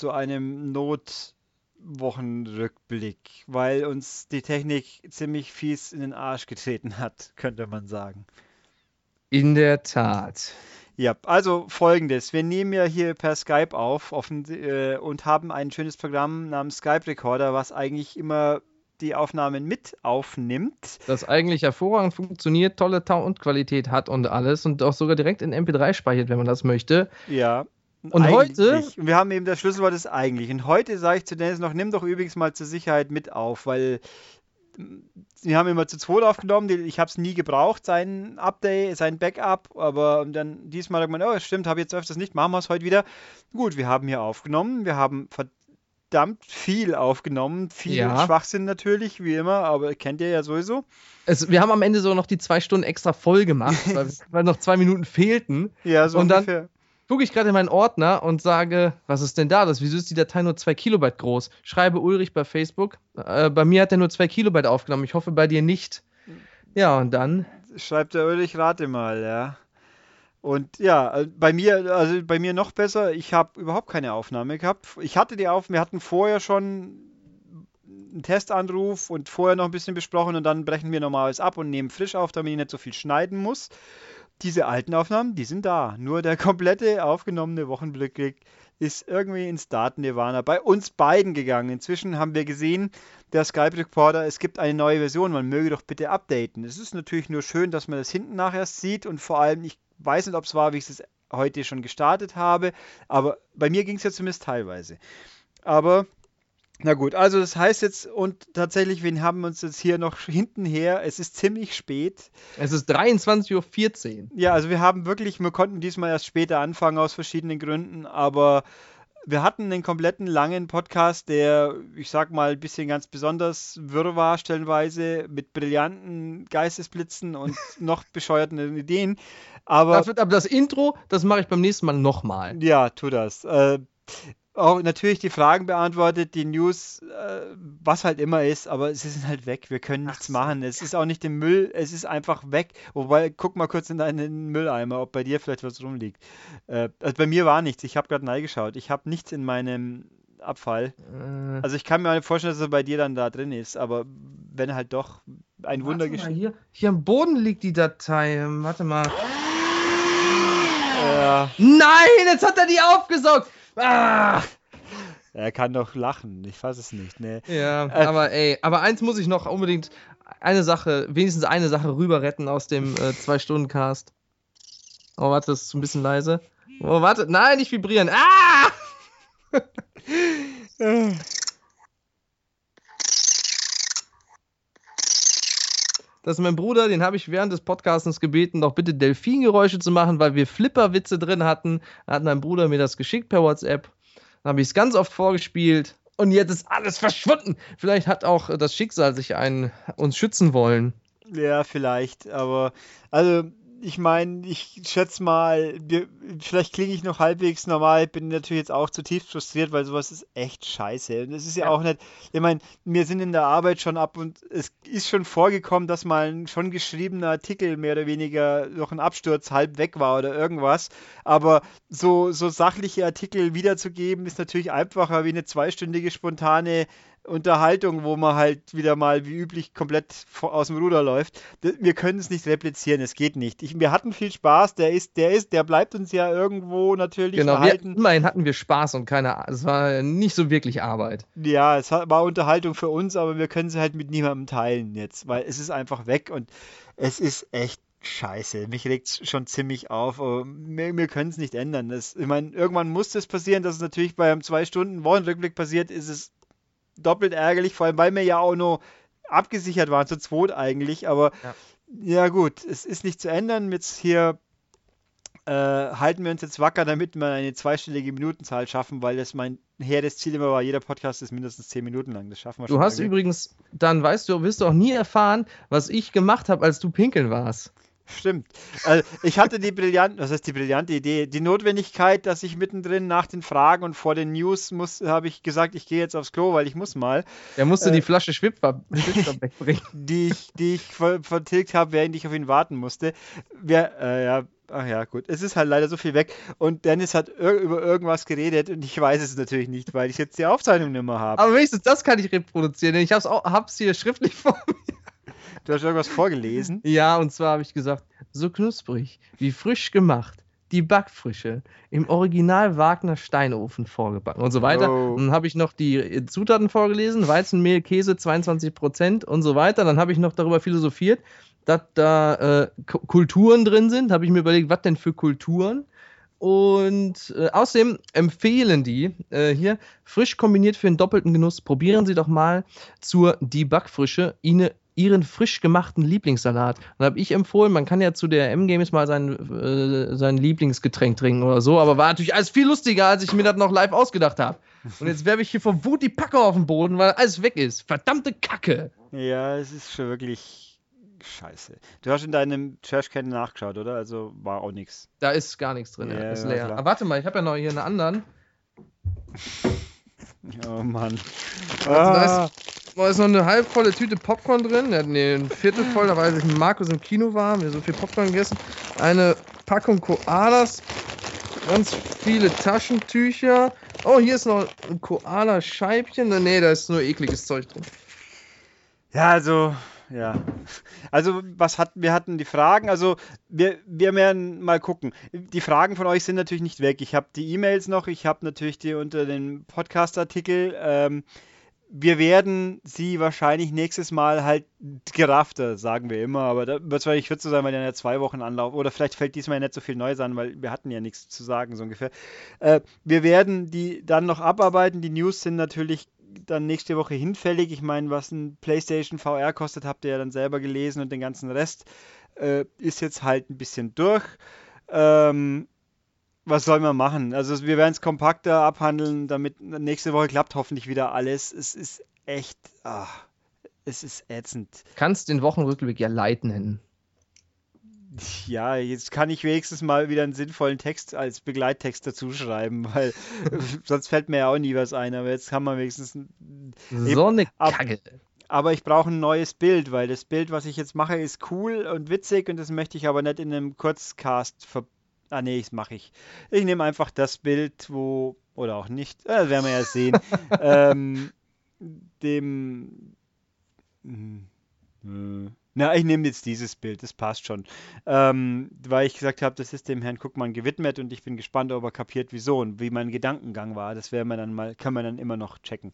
Zu einem Notwochenrückblick, weil uns die Technik ziemlich fies in den Arsch getreten hat, könnte man sagen. In der Tat. Ja, also folgendes. Wir nehmen ja hier per Skype auf offen, äh, und haben ein schönes Programm namens Skype Recorder, was eigentlich immer die Aufnahmen mit aufnimmt. Das eigentlich hervorragend funktioniert, tolle Soundqualität hat und alles und auch sogar direkt in MP3 speichert, wenn man das möchte. Ja. Und eigentlich. heute- wir haben eben das Schlüsselwort ist eigentlich. Und heute sage ich zu Dennis noch, nimm doch übrigens mal zur Sicherheit mit auf, weil mm, wir haben immer zu zweit aufgenommen. Ich habe es nie gebraucht, sein Update, sein Backup. Aber dann diesmal hat man, oh, stimmt, habe jetzt öfters nicht, machen wir es heute wieder. Gut, wir haben hier aufgenommen. Wir haben verdammt viel aufgenommen. Viel Ja. Schwachsinn natürlich, wie immer, aber kennt ihr ja sowieso. Es, wir haben am Ende so noch die zwei Stunden extra voll gemacht, weil, weil noch zwei Minuten fehlten. Ja, so Und dann- ungefähr. Gucke ich gerade in meinen Ordner und sage, was ist denn da? Das, wieso ist die Datei nur zwei Kilobyte groß? Schreibe Ulrich bei Facebook. Äh, bei mir hat er nur zwei Kilobyte aufgenommen. Ich hoffe bei dir nicht. Ja, und dann Schreibt der Ulrich, rate mal, ja. Und ja, äh, bei mir, also bei mir noch besser, ich habe überhaupt keine Aufnahme gehabt. Ich hatte die auf, wir hatten vorher schon einen Testanruf und vorher noch ein bisschen besprochen und dann brechen wir normales ab und nehmen frisch auf, damit ich nicht so viel schneiden muss. Diese alten Aufnahmen, die sind da. Nur der komplette aufgenommene Wochenblick ist irgendwie ins Daten-Nirvana bei uns beiden gegangen. Inzwischen haben wir gesehen, der Skype Recorder, es gibt eine neue Version, man möge doch bitte updaten. Es ist natürlich nur schön, dass man das hinten nachher sieht und vor allem, ich weiß nicht, ob es war, wie ich es heute schon gestartet habe, aber bei mir ging es ja zumindest teilweise. Aber na gut, also das heißt jetzt, und tatsächlich, wir haben uns jetzt hier noch hinten her, es ist ziemlich spät. es ist 23.14 Uhr. Ja, also wir haben wirklich, wir konnten diesmal erst später anfangen aus verschiedenen Gründen, aber wir hatten einen kompletten langen Podcast, der, ich sag mal, ein bisschen ganz besonders wirr war, stellenweise, mit brillanten Geistesblitzen und noch bescheuerten Ideen. Aber Dafür, aber das Intro, das mache ich beim nächsten Mal nochmal. ja, tu das. Äh, auch natürlich die Fragen beantwortet, die News, äh, was halt immer ist, aber sie sind halt weg. Wir können nichts so. machen. Es ist auch nicht im Müll, es ist einfach weg. Wobei, guck mal kurz in deinen Mülleimer, ob bei dir vielleicht was rumliegt. Äh, also bei mir war nichts. Ich habe gerade reingeschaut. Ich habe nichts in meinem Abfall. Äh, Also ich kann mir nicht vorstellen, dass er bei dir dann da drin ist, aber wenn halt doch ein Wunder geschieht. hier, hier am Boden liegt die Datei. Ähm, Warte mal. Äh, Nein, jetzt hat er die aufgesaugt. Ah! er kann doch lachen. Ich fasse es nicht. Ne. Ja, Äh, aber ey, aber eins muss ich noch unbedingt eine Sache, wenigstens eine Sache rüber retten aus dem äh, Zwei-Stunden-Cast. Oh, warte, das ist ein bisschen leise. Oh, warte, nein, nicht vibrieren. Ah! Das ist mein Bruder, den habe ich während des Podcastens gebeten, doch bitte Delfingeräusche zu machen, weil wir Flipperwitze drin hatten. Da hat mein Bruder mir das geschickt per WhatsApp. Dann habe ich es ganz oft vorgespielt und jetzt ist alles verschwunden. Vielleicht hat auch das Schicksal sich einen, uns schützen wollen. Ja, vielleicht, aber also ich meine, ich schätze mal, wir, vielleicht klinge ich noch halbwegs normal, bin natürlich jetzt auch zutiefst frustriert, weil sowas ist echt scheiße. Und es ist ja, Ja. auch nicht, ich meine, wir sind in der Arbeit schon ab und es ist schon vorgekommen, dass mal ein schon geschriebener Artikel mehr oder weniger durch einen Absturz halb weg war oder irgendwas. Aber so, so sachliche Artikel wiederzugeben, ist natürlich einfacher wie eine zweistündige spontane Unterhaltung, wo man halt wieder mal wie üblich komplett aus dem Ruder läuft. Wir können es nicht replizieren, es geht nicht. Ich, wir hatten viel Spaß, der ist, der ist, der bleibt uns ja irgendwo natürlich Genau, wir, erhalten. immerhin hatten wir Spaß und keine, es war nicht so wirklich Arbeit. Ja, es war Unterhaltung für uns, aber wir können sie halt mit niemandem teilen jetzt, weil es ist einfach weg und es ist echt scheiße. Mich regt es schon ziemlich auf, wir, wir können es nicht ändern. Das, ich meine, irgendwann muss das passieren, dass es natürlich bei einem zwei Stunden Wochenrückblick passiert, ist es doppelt ärgerlich, vor allem weil wir ja auch nur abgesichert waren, zu zweit eigentlich, aber Ja. ja gut, es ist nicht zu ändern. Jetzt hier äh, halten wir uns jetzt wacker, damit wir eine zweistellige Minutenzahl schaffen, weil das mein hehres Ziel immer war, jeder Podcast ist mindestens 10 Minuten lang. Das schaffen wir Du schon hast irgendwie. übrigens, dann weißt du, wirst du auch nie erfahren, was ich gemacht habe, als du pinkeln warst. Stimmt. Also ich hatte die brillante, was heißt die brillante Idee, die Notwendigkeit, dass ich mittendrin nach den Fragen und vor den News muss, habe ich gesagt, ich gehe jetzt aufs Klo, weil ich muss mal. Er musste äh, die Flasche Schwipper, wegbringen. die ich, die ich vertilgt habe, während ich auf ihn warten musste. Wer, äh, ja, ach ja, gut. Es ist halt leider so viel weg. Und Dennis hat über irgendwas geredet und ich weiß es natürlich nicht, weil ich jetzt die Aufzeichnung nicht mehr habe. Aber wenigstens das kann ich reproduzieren, denn ich habe es hier schriftlich vor mir. Du hast irgendwas vorgelesen? Ja, und zwar habe ich gesagt, so knusprig, wie frisch gemacht, die Backfrische, im Original Wagner Steinofen vorgebacken und so weiter. Oh. Dann habe ich noch die Zutaten vorgelesen, Weizenmehl, Käse 22% und so weiter. Dann habe ich noch darüber philosophiert, dass da äh, Kulturen drin sind. Habe ich mir überlegt, was denn für Kulturen? Und äh, außerdem empfehlen die äh, hier frisch kombiniert für einen doppelten Genuss. Probieren Sie doch mal zur Die Backfrische Ihnen ihren frisch gemachten Lieblingssalat. Dann habe ich empfohlen, man kann ja zu der M-Games mal sein, äh, sein Lieblingsgetränk trinken oder so, aber war natürlich alles viel lustiger, als ich mir das noch live ausgedacht habe. Und jetzt werfe ich hier vor Wut die Packe auf den Boden, weil alles weg ist. Verdammte Kacke. Ja, es ist schon wirklich scheiße. Du hast in deinem Trashcan nachgeschaut, oder? Also war auch nichts. Da ist gar nichts drin, ja, ist leer. Aber warte mal, ich habe ja noch hier einen anderen. Oh Mann. Also, ah. da ist da ist noch eine halbvolle Tüte Popcorn drin. Ja, nee, ein Viertel voll, da weiß ich, Markus im Kino war, wir so viel Popcorn gegessen. Eine Packung Koalas, ganz viele Taschentücher. Oh, hier ist noch ein Koala-Scheibchen. Nee, da ist nur ekliges Zeug drin. Ja, also, ja. Also, was hatten wir hatten die Fragen. Also, wir, wir werden mal gucken. Die Fragen von euch sind natürlich nicht weg. Ich habe die E-Mails noch, ich habe natürlich die unter den Podcast-Artikel. Ähm, wir werden sie wahrscheinlich nächstes Mal halt geraffter, sagen wir immer, aber da wird es wahrscheinlich kürzer sein, weil dann ja zwei Wochen Anlauf oder vielleicht fällt diesmal ja nicht so viel Neues an, weil wir hatten ja nichts zu sagen, so ungefähr. Äh, wir werden die dann noch abarbeiten. Die News sind natürlich dann nächste Woche hinfällig. Ich meine, was ein PlayStation VR kostet, habt ihr ja dann selber gelesen und den ganzen Rest äh, ist jetzt halt ein bisschen durch. Ähm, was soll man machen? Also wir werden es kompakter abhandeln, damit nächste Woche klappt hoffentlich wieder alles. Es ist echt, ach, es ist ätzend. Kannst den Wochenrückblick ja Leid nennen. Ja, jetzt kann ich wenigstens mal wieder einen sinnvollen Text als Begleittext dazu schreiben, weil sonst fällt mir ja auch nie was ein. Aber jetzt haben wir wenigstens so eine Kacke. aber ich brauche ein neues Bild, weil das Bild, was ich jetzt mache, ist cool und witzig und das möchte ich aber nicht in einem Kurzcast verbinden Ah, nee, das mache ich. Ich nehme einfach das Bild, wo, oder auch nicht, äh, werden wir ja sehen, ähm, dem, äh, na, ich nehme jetzt dieses Bild, das passt schon. Ähm, weil ich gesagt habe, das ist dem Herrn Guckmann gewidmet und ich bin gespannt, ob er kapiert, wieso und wie mein Gedankengang war. Das werden wir dann mal, kann man dann immer noch checken.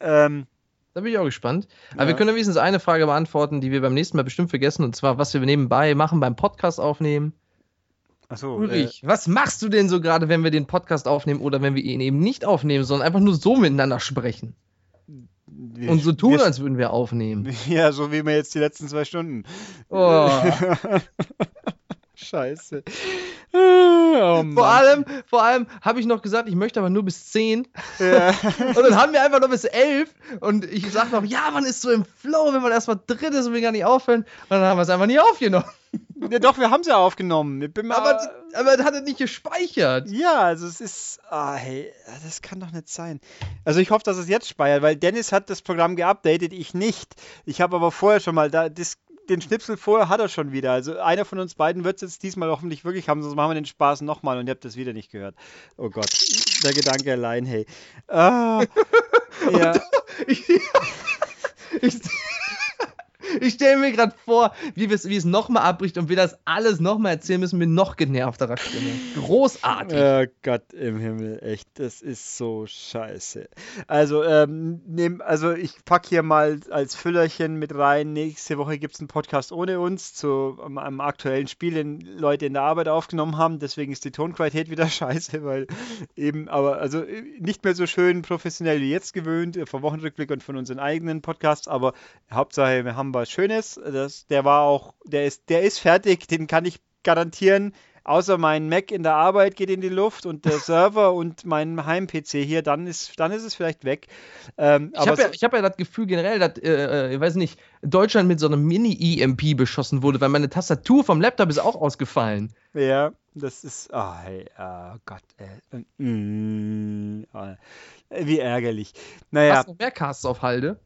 Ähm, da bin ich auch gespannt. Aber ja. wir können wenigstens eine Frage beantworten, die wir beim nächsten Mal bestimmt vergessen, und zwar, was wir nebenbei machen beim Podcast aufnehmen. Achso. Ulrich, äh, was machst du denn so gerade, wenn wir den Podcast aufnehmen oder wenn wir ihn eben nicht aufnehmen, sondern einfach nur so miteinander sprechen? Wir, und so tun, wir, als würden wir aufnehmen. Ja, so wie wir jetzt die letzten zwei Stunden. Oh. Scheiße. Oh, vor allem, vor allem habe ich noch gesagt, ich möchte aber nur bis 10. Ja. und dann haben wir einfach noch bis 11. Und ich sage noch, ja, man ist so im Flow, wenn man erstmal drin ist und wir gar nicht aufhören. Und dann haben wir es einfach nie aufgenommen. Ja, doch, wir haben es ja aufgenommen. aber, aber das hat er nicht gespeichert. Ja, also es ist. Ah, hey, das kann doch nicht sein. Also ich hoffe, dass es jetzt speichert, weil Dennis hat das Programm geupdatet, ich nicht. Ich habe aber vorher schon mal da das den Schnipsel vorher hat er schon wieder. Also einer von uns beiden wird es jetzt diesmal hoffentlich wirklich haben, sonst machen wir den Spaß nochmal und ihr habt das wieder nicht gehört. Oh Gott, der Gedanke allein, hey. Ah, ja. ich, ich, ich stelle mir gerade vor, wie, wie es nochmal abbricht und wir das alles nochmal erzählen müssen mit noch genervterer Stimme. Großartig. Oh Gott im Himmel, echt, das ist so scheiße. Also, ähm, nehm, also ich packe hier mal als Füllerchen mit rein. Nächste Woche gibt es einen Podcast ohne uns zu einem, aktuellen Spiel, den Leute in der Arbeit aufgenommen haben. Deswegen ist die Tonqualität wieder scheiße, weil eben, aber also nicht mehr so schön professionell wie jetzt gewöhnt, vom Wochenrückblick und von unseren eigenen Podcasts, aber Hauptsache, wir haben was Schönes. Das, der war auch, der ist, der ist fertig, den kann ich garantieren. außer mein Mac in der Arbeit geht in die Luft und der Server und mein Heim-PC hier, dann ist, dann ist es vielleicht weg. Ähm, ich habe ja, hab ja das Gefühl generell, dass, äh, äh, ich weiß nicht, Deutschland mit so einem Mini-EMP beschossen wurde, weil meine Tastatur vom Laptop ist auch ausgefallen. Ja, das ist, oh, hey, oh Gott, ey. Mm, oh, wie ärgerlich. Naja. Hast du noch mehr Casts auf Halde?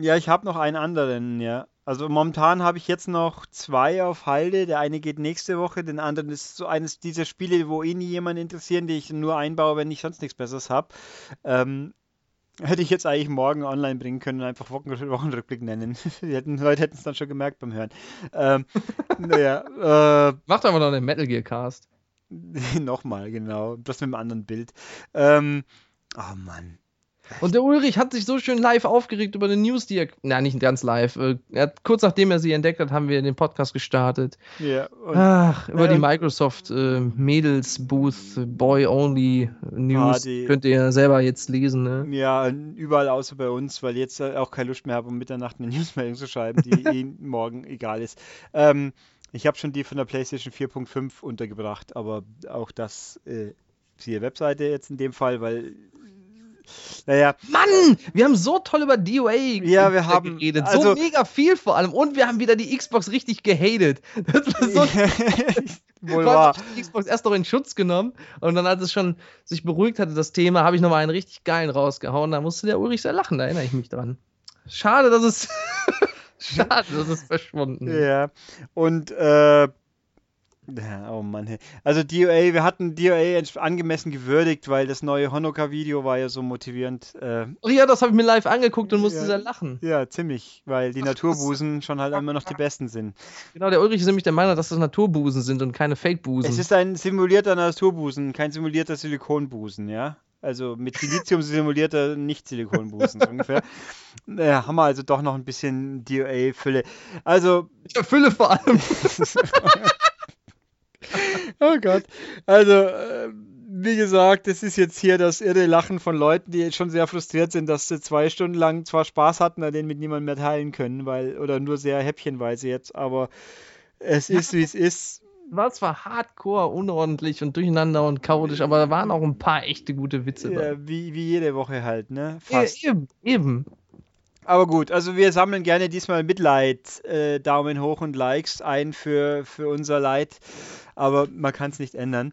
Ja, ich habe noch einen anderen, ja. Also momentan habe ich jetzt noch zwei auf Halde. Der eine geht nächste Woche, den anderen ist so eines dieser Spiele, wo eh nie jemand interessieren, die ich nur einbaue, wenn ich sonst nichts Besseres habe. Ähm, hätte ich jetzt eigentlich morgen online bringen können und einfach Wochen Wochenrückblick nennen. Die hätten, Leute hätten es dann schon gemerkt beim Hören. Ähm, naja, äh, Macht aber noch einen Metal Gear Cast. Nochmal, genau. Das mit einem anderen Bild. Ähm, oh Mann. Und der Ulrich hat sich so schön live aufgeregt über eine News, die er. Na, nicht ganz live. Äh, er hat, kurz nachdem er sie entdeckt hat, haben wir den Podcast gestartet. Ja. Und, Ach, über ja, die Microsoft äh, Mädels Booth Boy Only News. Party. Könnt ihr selber jetzt lesen, ne? Ja, überall außer bei uns, weil jetzt auch keine Lust mehr habe, um Mitternacht eine Newsmeldung zu schreiben, die eh morgen egal ist. Ähm, ich habe schon die von der PlayStation 4.5 untergebracht, aber auch das. Äh, siehe Webseite jetzt in dem Fall, weil naja. Mann, wir haben so toll über DOA ja, wir haben, geredet. So also, mega viel vor allem. Und wir haben wieder die Xbox richtig gehatet. Das war so. Wohl wahr. die Xbox erst noch in Schutz genommen und dann, als es schon sich beruhigt hatte, das Thema, habe ich nochmal einen richtig geilen rausgehauen. Da musste der Ulrich sehr lachen, da erinnere ich mich dran. Schade, dass es. Schade, dass es verschwunden ist. Ja. Und äh, ja, oh Mann. Also DOA, wir hatten DOA angemessen gewürdigt, weil das neue Honoka-Video war ja so motivierend. Äh, oh ja, das habe ich mir live angeguckt und musste ja, sehr lachen. Ja, ziemlich, weil die Ach, Naturbusen schon halt immer noch die besten sind. Genau, der Ulrich ist nämlich der Meinung, dass das Naturbusen sind und keine Fake-Busen. Es ist ein simulierter Naturbusen, kein simulierter Silikonbusen, ja? Also mit Silizium simulierter Nicht-Silikonbusen ungefähr. Äh, haben wir also doch noch ein bisschen DOA-Fülle. Also. Ja, Fülle vor allem. Oh Gott. Also, äh, wie gesagt, das ist jetzt hier das irre Lachen von Leuten, die jetzt schon sehr frustriert sind, dass sie zwei Stunden lang zwar Spaß hatten, aber den mit niemandem mehr teilen können, weil, oder nur sehr häppchenweise jetzt, aber es ist, wie es ist. War zwar hardcore, unordentlich und durcheinander und chaotisch, aber da waren auch ein paar echte gute Witze ja, Wie, wie jede Woche halt, ne? Fast. Ja, eben, eben. Aber gut, also wir sammeln gerne diesmal Mitleid, äh, Daumen hoch und Likes ein für, für unser Leid, aber man kann es nicht ändern.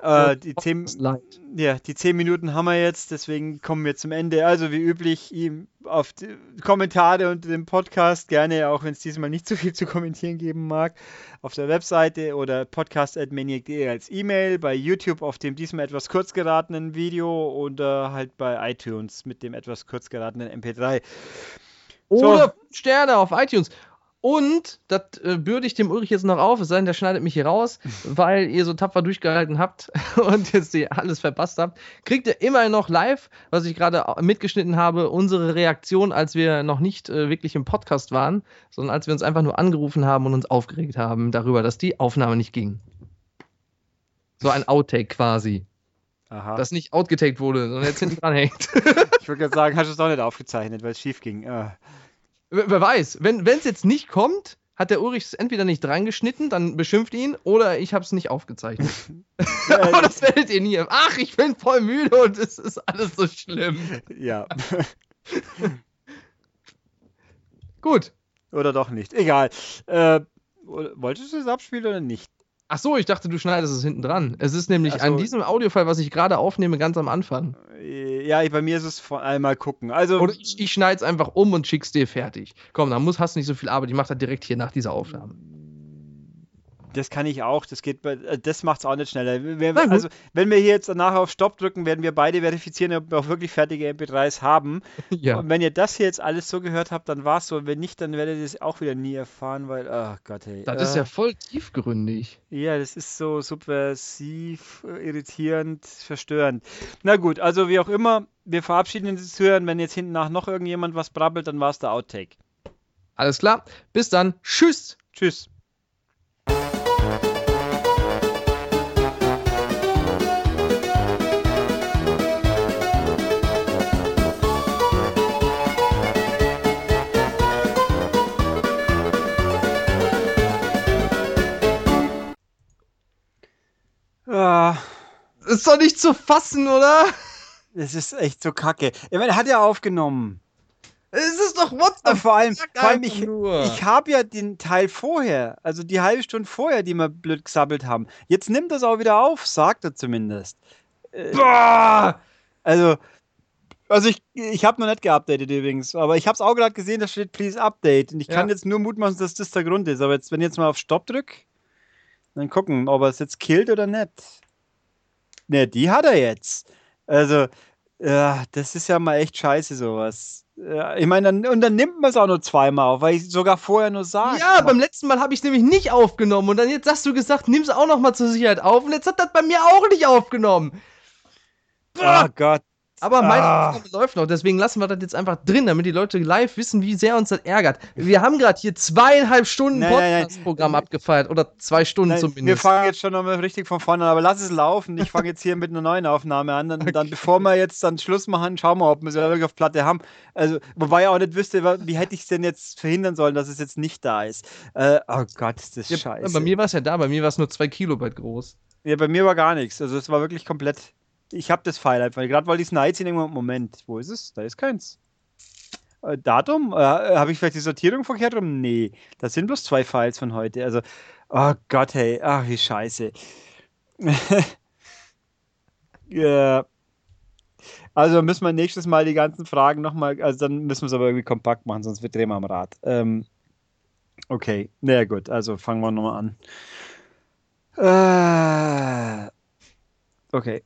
Äh, die, zehn, ja, die zehn Minuten haben wir jetzt, deswegen kommen wir zum Ende. Also wie üblich, ihm auf die Kommentare unter dem Podcast gerne, auch wenn es diesmal nicht so viel zu kommentieren geben mag, auf der Webseite oder podcast.maniac.de als E-Mail, bei YouTube auf dem diesmal etwas kurz geratenen Video oder halt bei iTunes mit dem etwas kurz geratenen MP3. Oder so. Sterne auf iTunes. Und, das äh, bürde ich dem Ulrich jetzt noch auf, es sei denn, der schneidet mich hier raus, weil ihr so tapfer durchgehalten habt und jetzt alles verpasst habt, kriegt ihr immerhin noch live, was ich gerade mitgeschnitten habe, unsere Reaktion, als wir noch nicht äh, wirklich im Podcast waren, sondern als wir uns einfach nur angerufen haben und uns aufgeregt haben darüber, dass die Aufnahme nicht ging. So ein Outtake quasi. Aha. Das nicht outgetaked wurde, sondern jetzt hinten dran hängt. ich würde gerade sagen, hast du es doch nicht aufgezeichnet, weil es schief ging. Uh. Wer weiß, wenn es jetzt nicht kommt, hat der Ulrich es entweder nicht reingeschnitten, dann beschimpft ihn, oder ich habe es nicht aufgezeichnet. Aber das werdet ihr nie. Ach, ich bin voll müde und es ist alles so schlimm. Ja. Gut. Oder doch nicht. Egal. Äh, wolltest du es abspielen oder nicht? Ach so, ich dachte, du schneidest es hinten dran. Es ist nämlich so. an diesem Audiofile, was ich gerade aufnehme, ganz am Anfang. Ja, bei mir ist es vor allem mal gucken. Also Oder ich, ich schneide es einfach um und schick's dir fertig. Komm, dann musst, hast du nicht so viel Arbeit. Ich mache das direkt hier nach dieser Aufnahme. Das kann ich auch. Das geht äh, das macht es auch nicht schneller. Wir, also, wenn wir hier jetzt nachher auf Stopp drücken, werden wir beide verifizieren, ob wir auch wirklich fertige MP3s haben. Ja. Und wenn ihr das hier jetzt alles so gehört habt, dann war es so. Und wenn nicht, dann werdet ihr das auch wieder nie erfahren, weil, ach oh Gott, hey. Das äh, ist ja voll tiefgründig. Ja, das ist so subversiv, irritierend, verstörend. Na gut, also wie auch immer, wir verabschieden uns zu hören. Wenn jetzt hinten nach noch irgendjemand was brabbelt, dann war es der Outtake. Alles klar. Bis dann. Tschüss. Tschüss. Doch nicht zu fassen, oder? Das ist echt so kacke. Ich meine, er hat ja aufgenommen. Es ist doch what the vor allem, vor allem ich, ich habe ja den Teil vorher, also die halbe Stunde vorher, die wir blöd gesabbelt haben. Jetzt nimmt das auch wieder auf, sagt er zumindest. Äh! Also, also ich, ich habe noch nicht geupdatet übrigens, aber ich habe es auch gerade gesehen, da steht Please Update. Und ich ja. kann jetzt nur mutmaßen, dass das der Grund ist. Aber jetzt, wenn ich jetzt mal auf Stopp drücke, dann gucken, ob er es jetzt killt oder nicht. Ne, die hat er jetzt. Also, ja, das ist ja mal echt scheiße, sowas. Ja, ich meine, dann, und dann nimmt man es auch nur zweimal auf, weil ich sogar vorher nur sage. Ja, beim letzten Mal habe ich nämlich nicht aufgenommen und dann jetzt hast du gesagt, nimm es auch noch mal zur Sicherheit auf und jetzt hat das bei mir auch nicht aufgenommen. Oh Gott. Aber meine ah. Aufnahme läuft noch, deswegen lassen wir das jetzt einfach drin, damit die Leute live wissen, wie sehr uns das ärgert. Wir haben gerade hier zweieinhalb Stunden Podcast-Programm abgefeiert oder zwei Stunden nein, zumindest. Wir fangen jetzt schon nochmal richtig von vorne an, aber lass es laufen. Ich fange jetzt hier mit einer neuen Aufnahme an. Dann, okay. dann, bevor wir jetzt dann Schluss machen, schauen wir, ob wir es wirklich auf Platte haben. Also, wobei ich auch nicht wüsste, wie hätte ich es denn jetzt verhindern sollen, dass es jetzt nicht da ist. Äh, oh Gott, ist das ja, scheiße. Bei mir war es ja da, bei mir war es nur zwei Kilobyte groß. Ja, bei mir war gar nichts. Also, es war wirklich komplett ich habe das File einfach. Gerade weil ich es Night sehen, Moment, wo ist es? Da ist keins. Äh, Datum? Äh, habe ich vielleicht die Sortierung verkehrt rum? Nee, das sind bloß zwei Files von heute. Also, oh Gott, hey, ach, wie scheiße. ja. Also müssen wir nächstes Mal die ganzen Fragen nochmal, also dann müssen wir es aber irgendwie kompakt machen, sonst wir drehen wir am Rad. Ähm, okay, naja gut, also fangen wir nochmal an. Äh, okay.